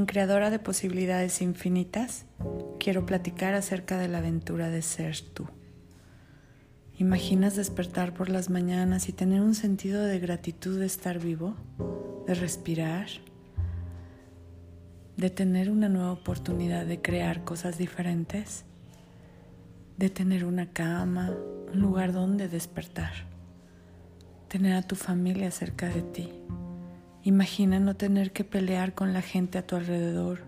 En Creadora de Posibilidades Infinitas, quiero platicar acerca de la aventura de ser tú. ¿Imaginas despertar por las mañanas y tener un sentido de gratitud de estar vivo, de respirar, de tener una nueva oportunidad de crear cosas diferentes, de tener una cama, un lugar donde despertar, tener a tu familia cerca de ti? Imagina no tener que pelear con la gente a tu alrededor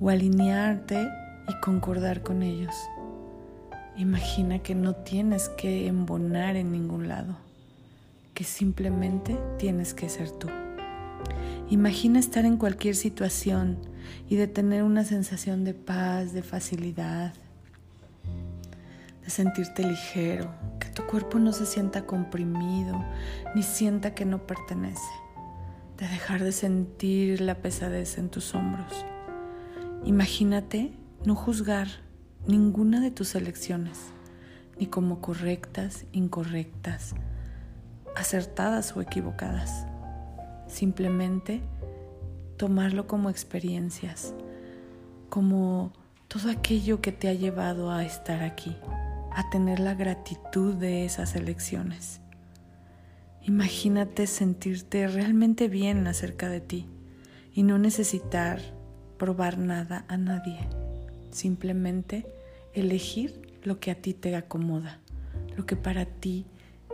o alinearte y concordar con ellos. Imagina que no tienes que embonar en ningún lado, que simplemente tienes que ser tú. Imagina estar en cualquier situación y de tener una sensación de paz, de facilidad, de sentirte ligero, que tu cuerpo no se sienta comprimido ni sienta que no pertenece de dejar de sentir la pesadez en tus hombros. Imagínate no juzgar ninguna de tus elecciones, ni como correctas, incorrectas, acertadas o equivocadas. Simplemente tomarlo como experiencias, como todo aquello que te ha llevado a estar aquí, a tener la gratitud de esas elecciones. Imagínate sentirte realmente bien acerca de ti y no necesitar probar nada a nadie. Simplemente elegir lo que a ti te acomoda, lo que para ti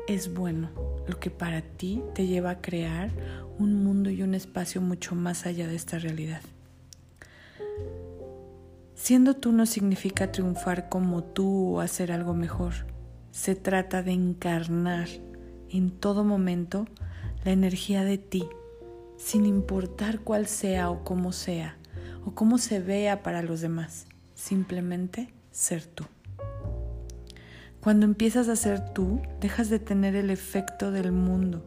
es bueno, lo que para ti te lleva a crear un mundo y un espacio mucho más allá de esta realidad. Siendo tú no significa triunfar como tú o hacer algo mejor. Se trata de encarnar en todo momento la energía de ti, sin importar cuál sea o cómo sea, o cómo se vea para los demás, simplemente ser tú. Cuando empiezas a ser tú, dejas de tener el efecto del mundo.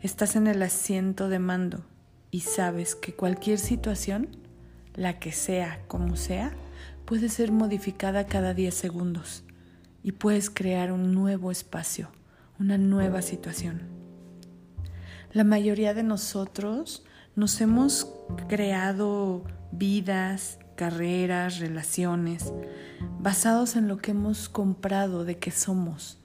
Estás en el asiento de mando y sabes que cualquier situación, la que sea como sea, puede ser modificada cada 10 segundos y puedes crear un nuevo espacio una nueva situación. La mayoría de nosotros nos hemos creado vidas, carreras, relaciones, basados en lo que hemos comprado de que somos,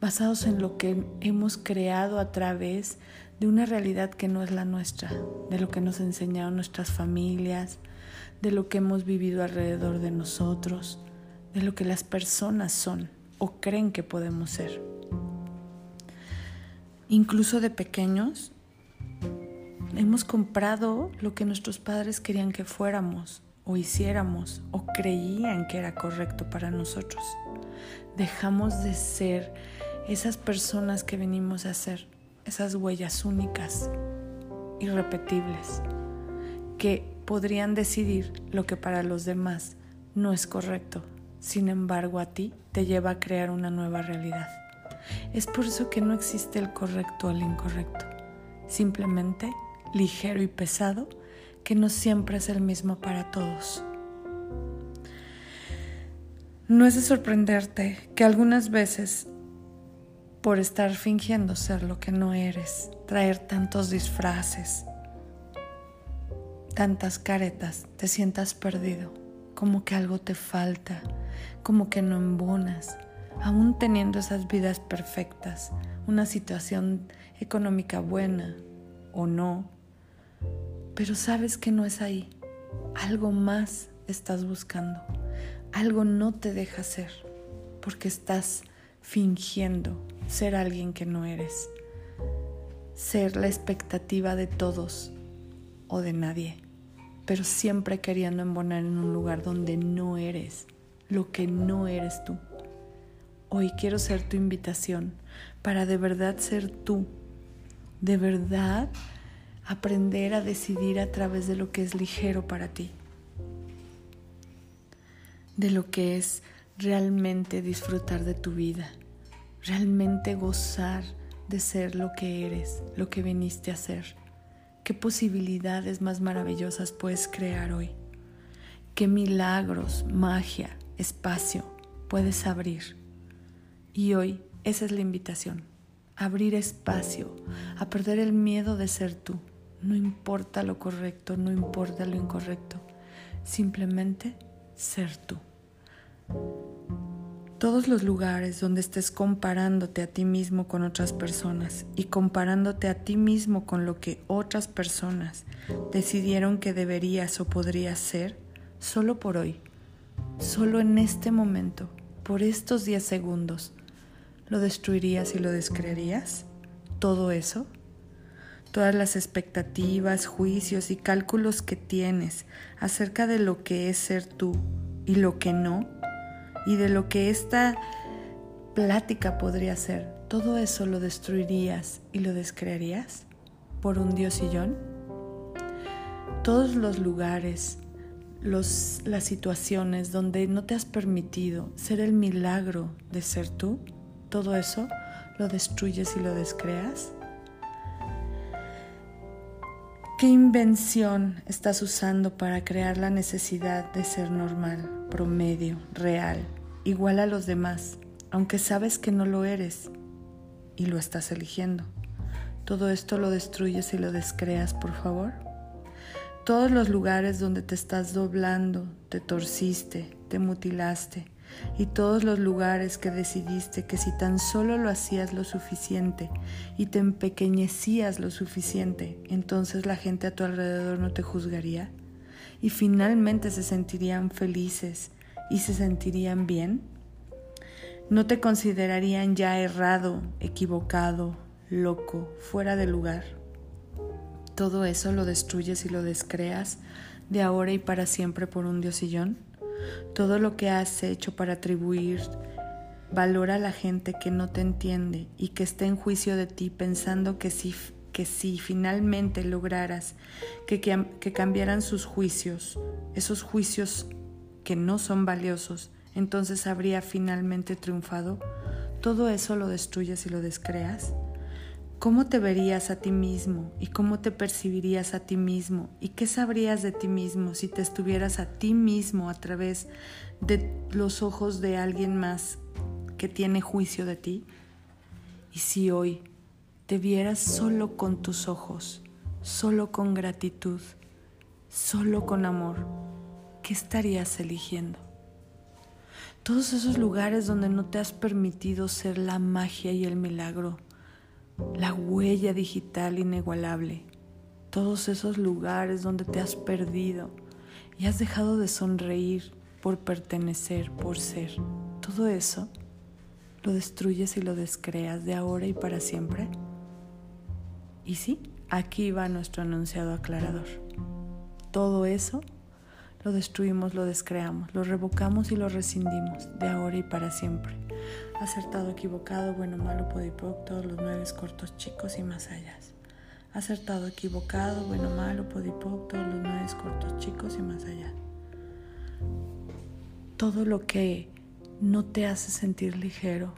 basados en lo que hemos creado a través de una realidad que no es la nuestra, de lo que nos enseñaron nuestras familias, de lo que hemos vivido alrededor de nosotros, de lo que las personas son o creen que podemos ser. Incluso de pequeños hemos comprado lo que nuestros padres querían que fuéramos o hiciéramos o creían que era correcto para nosotros. Dejamos de ser esas personas que venimos a ser, esas huellas únicas, irrepetibles, que podrían decidir lo que para los demás no es correcto. Sin embargo, a ti te lleva a crear una nueva realidad. Es por eso que no existe el correcto o el incorrecto, simplemente ligero y pesado que no siempre es el mismo para todos. No es de sorprenderte que algunas veces, por estar fingiendo ser lo que no eres, traer tantos disfraces, tantas caretas, te sientas perdido, como que algo te falta, como que no embonas aún teniendo esas vidas perfectas, una situación económica buena o no, pero sabes que no es ahí. Algo más estás buscando. Algo no te deja ser porque estás fingiendo ser alguien que no eres. Ser la expectativa de todos o de nadie, pero siempre queriendo embonar en un lugar donde no eres lo que no eres tú. Hoy quiero ser tu invitación para de verdad ser tú, de verdad aprender a decidir a través de lo que es ligero para ti, de lo que es realmente disfrutar de tu vida, realmente gozar de ser lo que eres, lo que viniste a ser. ¿Qué posibilidades más maravillosas puedes crear hoy? ¿Qué milagros, magia, espacio puedes abrir? Y hoy esa es la invitación, abrir espacio, a perder el miedo de ser tú, No importa lo correcto, no importa lo incorrecto. Simplemente ser tú. Todos los lugares donde estés comparándote a ti mismo con otras personas y comparándote a ti mismo con lo que otras personas decidieron que deberías o podrías ser, solo por hoy, solo en este momento, por estos 10 segundos, ¿lo destruirías y lo descreerías? ¿Todo eso? Todas las expectativas, juicios y cálculos que tienes acerca de lo que es ser tú y lo que no, y de lo que esta plática podría ser, ¿todo eso lo destruirías y lo descreerías por un diosillón? Todos los lugares, los, las situaciones donde no te has permitido ser el milagro de ser tú, todo eso lo destruyes y lo descreas. ¿Qué invención estás usando para crear la necesidad de ser normal, promedio, real, igual a los demás, aunque sabes que no lo eres y lo estás eligiendo? Todo esto lo destruyes y lo descreas, por favor. Todos los lugares donde te estás doblando, te torciste, te mutilaste, y todos los lugares que decidiste que si tan solo lo hacías lo suficiente y te empequeñecías lo suficiente, entonces la gente a tu alrededor no te juzgaría y finalmente se sentirían felices y se sentirían bien. No te considerarían ya errado, equivocado, loco, fuera de lugar. Todo eso lo destruyes y lo descreas de ahora y para siempre por un diosillón todo lo que has hecho para atribuir valor a la gente que no te entiende y que está en juicio de ti pensando que si, que si finalmente lograras que, que cambiaran sus juicios, esos juicios que no son valiosos, entonces habría finalmente triunfado, todo eso lo destruyes y lo descreas. ¿Cómo te verías a ti mismo y cómo te percibirías a ti mismo y qué sabrías de ti mismo si te estuvieras a ti mismo a través de los ojos de alguien más que tiene juicio de ti? Y si hoy te vieras solo con tus ojos, solo con gratitud, solo con amor, ¿qué estarías eligiendo? Todos esos lugares donde no te has permitido ser la magia y el milagro la huella digital inigualable, todos esos lugares donde te has perdido y has dejado de sonreír por pertenecer, por ser, todo eso lo destruyes y lo descreas de ahora y para siempre. Y sí, aquí va nuestro anunciado aclarador. Todo eso lo destruimos, lo descreamos, lo revocamos y lo rescindimos de ahora y para siempre acertado, equivocado, bueno, malo, podipoc, todos los nueve cortos chicos y más allá. Acertado, equivocado, bueno, malo, podipoc, todos los nueve cortos chicos y más allá. Todo lo que no te hace sentir ligero,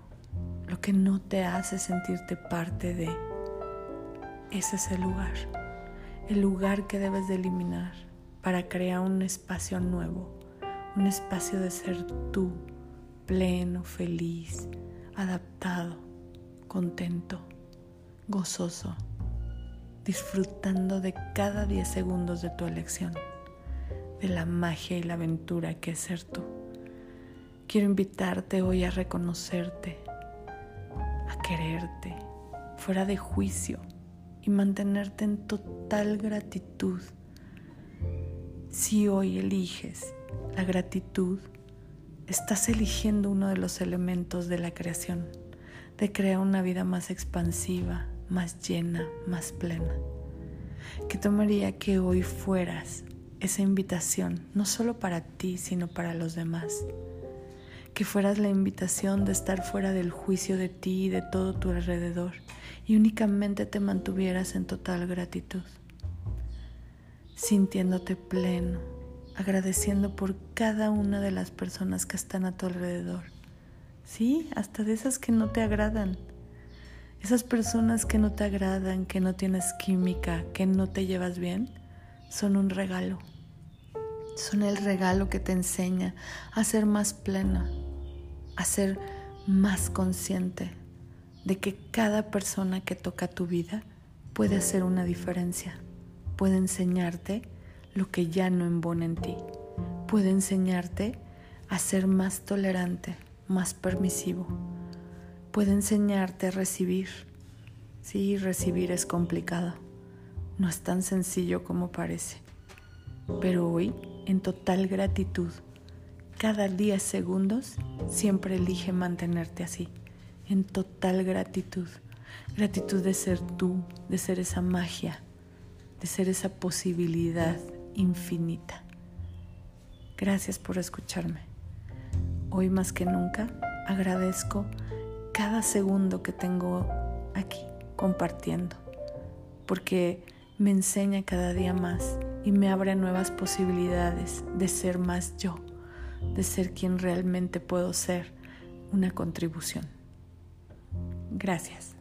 lo que no te hace sentirte parte de, ese es el lugar, el lugar que debes de eliminar para crear un espacio nuevo, un espacio de ser tú pleno, feliz, adaptado, contento, gozoso, disfrutando de cada 10 segundos de tu elección, de la magia y la aventura que es ser tú. Quiero invitarte hoy a reconocerte, a quererte, fuera de juicio y mantenerte en total gratitud. Si hoy eliges la gratitud, estás eligiendo uno de los elementos de la creación, de crear una vida más expansiva, más llena, más plena. Que tomaría que hoy fueras esa invitación, no solo para ti, sino para los demás. Que fueras la invitación de estar fuera del juicio de ti y de todo tu alrededor y únicamente te mantuvieras en total gratitud, sintiéndote pleno, agradeciendo por cada una de las personas que están a tu alrededor. Sí, hasta de esas que no te agradan. Esas personas que no te agradan, que no tienes química, que no te llevas bien, son un regalo. Son el regalo que te enseña a ser más plena, a ser más consciente de que cada persona que toca tu vida puede hacer una diferencia puede enseñarte lo que ya no embona en ti. Puede enseñarte a ser más tolerante, más permisivo. Puede enseñarte a recibir. Sí, recibir es complicado. No es tan sencillo como parece. Pero hoy, en total gratitud, cada día segundos, siempre elige mantenerte así, en total gratitud. Gratitud de ser tú, de ser esa magia, de ser esa posibilidad infinita. Gracias por escucharme. Hoy más que nunca agradezco cada segundo que tengo aquí compartiendo, porque me enseña cada día más y me abre nuevas posibilidades de ser más yo, de ser quien realmente puedo ser, una contribución. Gracias.